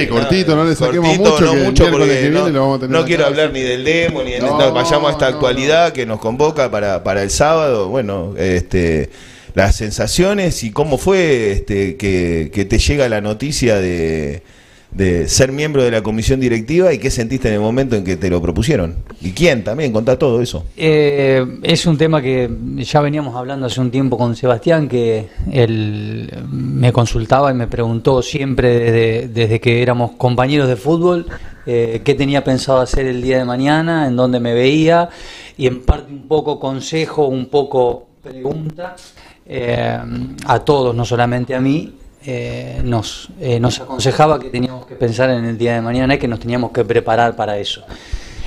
Sí, cortito, no le saquemos cortito, mucho, no que mucho porque que viene no, lo vamos a tener no quiero hablar ni del demo ni de No, vayamos a esta actualidad que nos convoca para, para el sábado. Bueno, este las sensaciones y cómo fue este que, que te llega la noticia de, de ser miembro de la comisión directiva y qué sentiste en el momento en que te lo propusieron. ¿Y quién también? Contá todo eso. Eh, es un tema que ya veníamos hablando hace un tiempo con Sebastián, que él me consultaba y me preguntó siempre desde, que éramos compañeros de fútbol eh, qué tenía pensado hacer el día de mañana, en dónde me veía y en parte un poco consejo, un poco pregunta eh, a todos, no solamente a mí. Eh, nos, eh, nos aconsejaba que teníamos que pensar en el día de mañana y que nos teníamos que preparar para eso.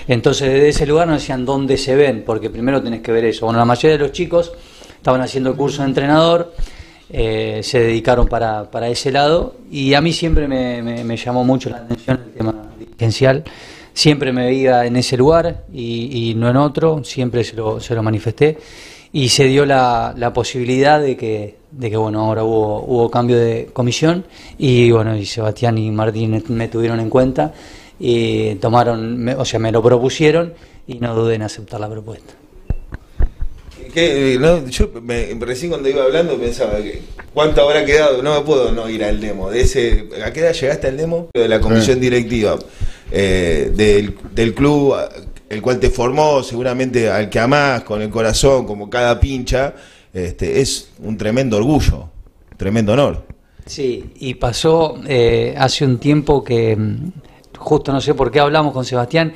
Entonces desde ese lugar nos decían dónde se ven, porque primero tenés que ver eso. Bueno, la mayoría de los chicos estaban haciendo el curso de entrenador, eh, se dedicaron para, ese lado y a mí siempre me, llamó mucho la atención el tema dirigencial. Siempre me veía en ese lugar y, no en otro, siempre se lo, se lo manifesté y se dio la posibilidad de que, de que bueno, ahora hubo, hubo cambio de comisión y bueno, y Sebastián y Martín me tuvieron en cuenta y tomaron, me- o sea, me lo propusieron y no dudé en aceptar la propuesta. ¿Qué? Eh, no, yo me- recién cuando iba hablando pensaba que cuánto habrá quedado, no me puedo no ir al demo. De ese, ¿A qué edad llegaste al demo? De la comisión directiva eh, del, del club el cual te formó, seguramente al que amás con el corazón, como cada pincha, este, es un tremendo orgullo, un tremendo honor. Sí, y pasó eh, hace un tiempo que mm, justo no sé por qué hablamos con Sebastián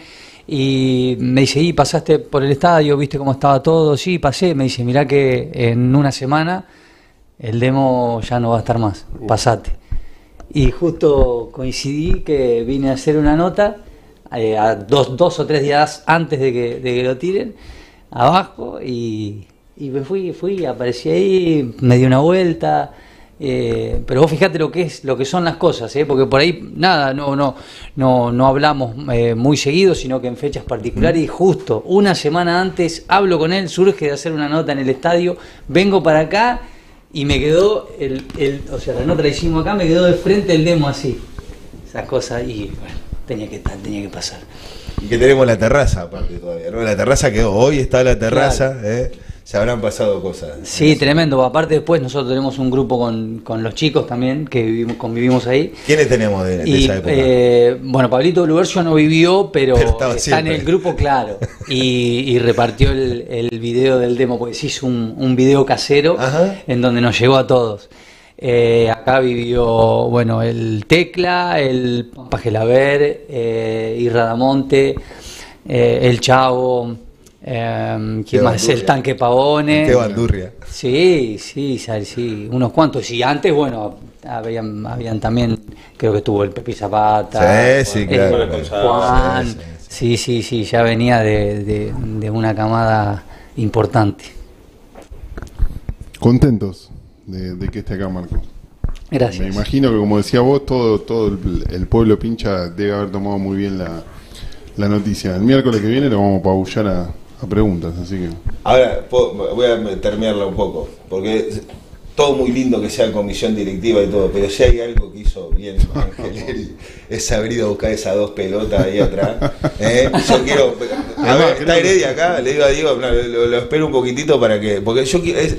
y me dice, y pasaste por el estadio, viste cómo estaba todo, sí, pasé, me dice, mirá que en una semana el demo ya no va a estar más, pasate. Y justo coincidí que vine a hacer una nota eh, a dos, dos o tres días antes de que, de que lo tiren, abajo, y, y me fui, fui, aparecí ahí, me di una vuelta, eh, pero vos fijate lo que es, lo que son las cosas, ¿eh? porque por ahí nada, no, no, no, no hablamos eh, muy seguido, sino que en fechas particulares y justo una semana antes hablo con él, surge de hacer una nota en el estadio, vengo para acá y me quedó el, el o sea, la nota la hicimos acá, me quedó de frente el demo así, esas cosas y bueno, tenía que estar, tenía que pasar. Y que tenemos la terraza aparte todavía, ¿no? La terraza quedó, hoy está la terraza, ¿eh? Se habrán pasado cosas. Sí, tremendo. Aparte después nosotros tenemos un grupo con, con los chicos también que vivimos, convivimos ahí. ¿Quiénes tenemos de, de Y, esa época? eh, bueno, Pablito Lubercio no vivió, pero, está en el grupo, claro. Y, y repartió el, el video del demo, porque se hizo un, un video casero Ajá. en donde nos llegó a todos. Eh, acá vivió, bueno, el Tecla, el Pampa Gelaber, eh, Irradamonte, eh, el Chavo, eh, ¿quién más? bandurria. El Tanque Pavone. Qué bandurria. Sí, sí, sí, sí, unos cuantos. Y antes, bueno, habían, habían también, creo que estuvo el Pepi Zapata. Sí, sí, claro. Juan. Sí, Sí, sí, sí, ya venía de, de- de una camada importante. Contentos de, de que esté acá, Marco. Me Gracias. imagino que, como decía vos, todo, todo el, el pueblo pincha debe haber tomado muy bien la, la noticia. El miércoles que viene lo vamos a pabullar a, a preguntas, así que. Ahora voy a terminarla un poco, porque todo muy lindo que sea comisión directiva y todo, pero si hay algo que hizo bien Angeleri es haber ido a buscar esas dos pelotas ahí atrás. ¿eh? Yo quiero. A ver, está Heredia acá, le digo a Diego, no, lo, lo espero un poquitito para que. Porque yo quiero. es-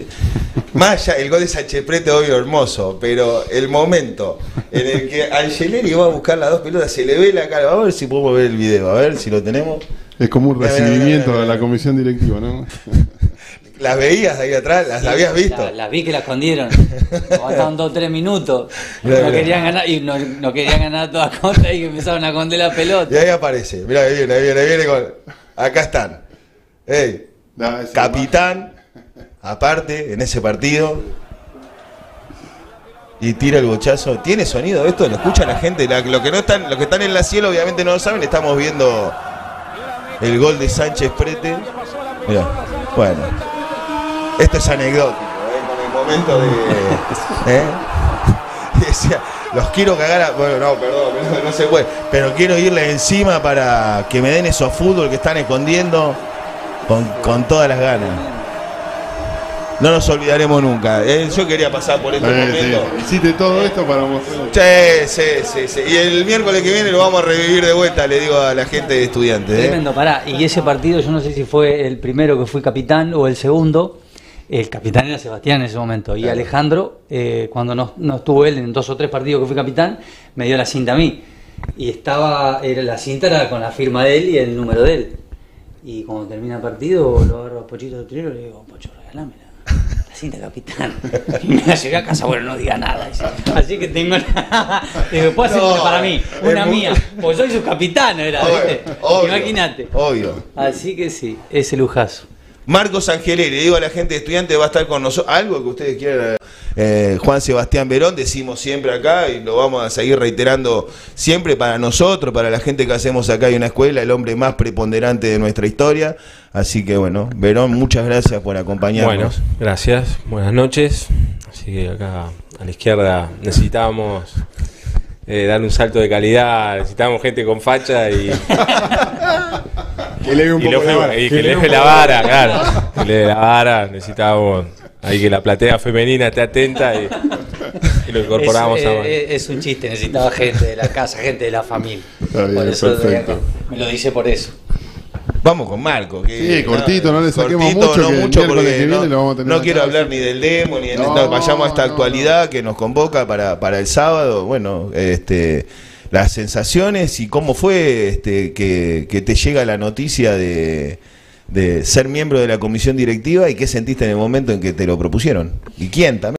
más allá, el gol de Sánchez Prete, obvio, hermoso, pero el momento en el que Angeleri va a buscar las dos pelotas, se le ve la cara. Vamos a ver si podemos ver el video, a ver si lo tenemos. Es como un recibimiento de la comisión directiva, ¿no? ¿Las veías ahí atrás? ¿Las Sí, habías visto? la- Las vi que la escondieron. Faltaban dos o tres minutos. Mirá, no mirá. querían ganar, y no, no querían ganar toda contra y que empezaron a esconder la Y pelota. ahí aparece. Mira, ahí viene, ahí viene, ahí viene con. Acá están. Ey, capitán, aparte, en ese partido. Y tira el bochazo. ¿Tiene sonido esto? ¿Lo escucha la gente? La- lo que no están, los que están en la cielo obviamente no lo saben. Estamos viendo el gol de Sánchez Prete. Bueno. Esto es anecdótico, ¿eh? con el momento de. ¿eh? Decía, los quiero cagar a. Bueno, no, perdón, no, no se puede. Pero quiero irle encima para que me den esos fútbol que están escondiendo con, con todas las ganas. No nos olvidaremos nunca. Eh, yo quería pasar por este Eh, momento. sí. Hiciste todo esto para mostrar. Sí, sí, sí, sí. Y el miércoles que viene lo vamos a revivir de vuelta, le digo a la gente de estudiantes. ¿eh? Tremendo, pará. Y ese partido, yo no sé si fue el primero que fui capitán o el segundo. El capitán era Sebastián en ese momento. Y Alejandro, eh, cuando no, no estuvo él en dos o tres partidos que fui capitán, me dio la cinta a mí. Y estaba, era, la cinta era con la firma de él y el número de él. Y cuando termina el partido, lo agarro a Pochito de Trinero y le digo, Pocho, regalámela. Cinta capitán. Y me la llevé a casa, bueno, no diga nada. Así que tengo la. Digo, ¿puedo hacer No, una para mí? Una muy- mía. Pues soy su capitán, era. Imagínate. Obvio. Así que sí, ese lujazo. Marcos Angeleri, le digo a la gente de estudiantes, va a estar con nosotros. Algo que ustedes quieran, eh, Juan Sebastián Verón, decimos siempre acá y lo vamos a seguir reiterando siempre para nosotros, para la gente que hacemos acá en una escuela, el hombre más preponderante de nuestra historia. Así que bueno, Verón, muchas gracias por Bueno, acompañarnos. gracias, buenas noches. Así que acá a la izquierda necesitábamos eh, dar un salto de calidad, necesitábamos gente con facha y, Que le un y poco la vara. y Que que la claro. Que le dé la vara, necesitábamos ahí que la platea femenina esté atenta y, y lo incorporamos es, a eh, mano. eh, es un chiste, necesitaba gente de la casa, gente de la familia. Está bien, por eso perfecto. me lo dice por eso. Vamos con Marco. Que, Sí, cortito, no le saquemos cortito, mucho, no que mucho miércoles porque que no, viene lo vamos a tener no quiero hablar ni del demo, ni del, No, no, vayamos a esta no, actualidad que nos convoca para, para el sábado. Bueno, este las sensaciones y cómo fue este, que, que te llega la noticia de, de ser miembro de la comisión directiva y qué sentiste en el momento en que te lo propusieron. ¿Y quién también?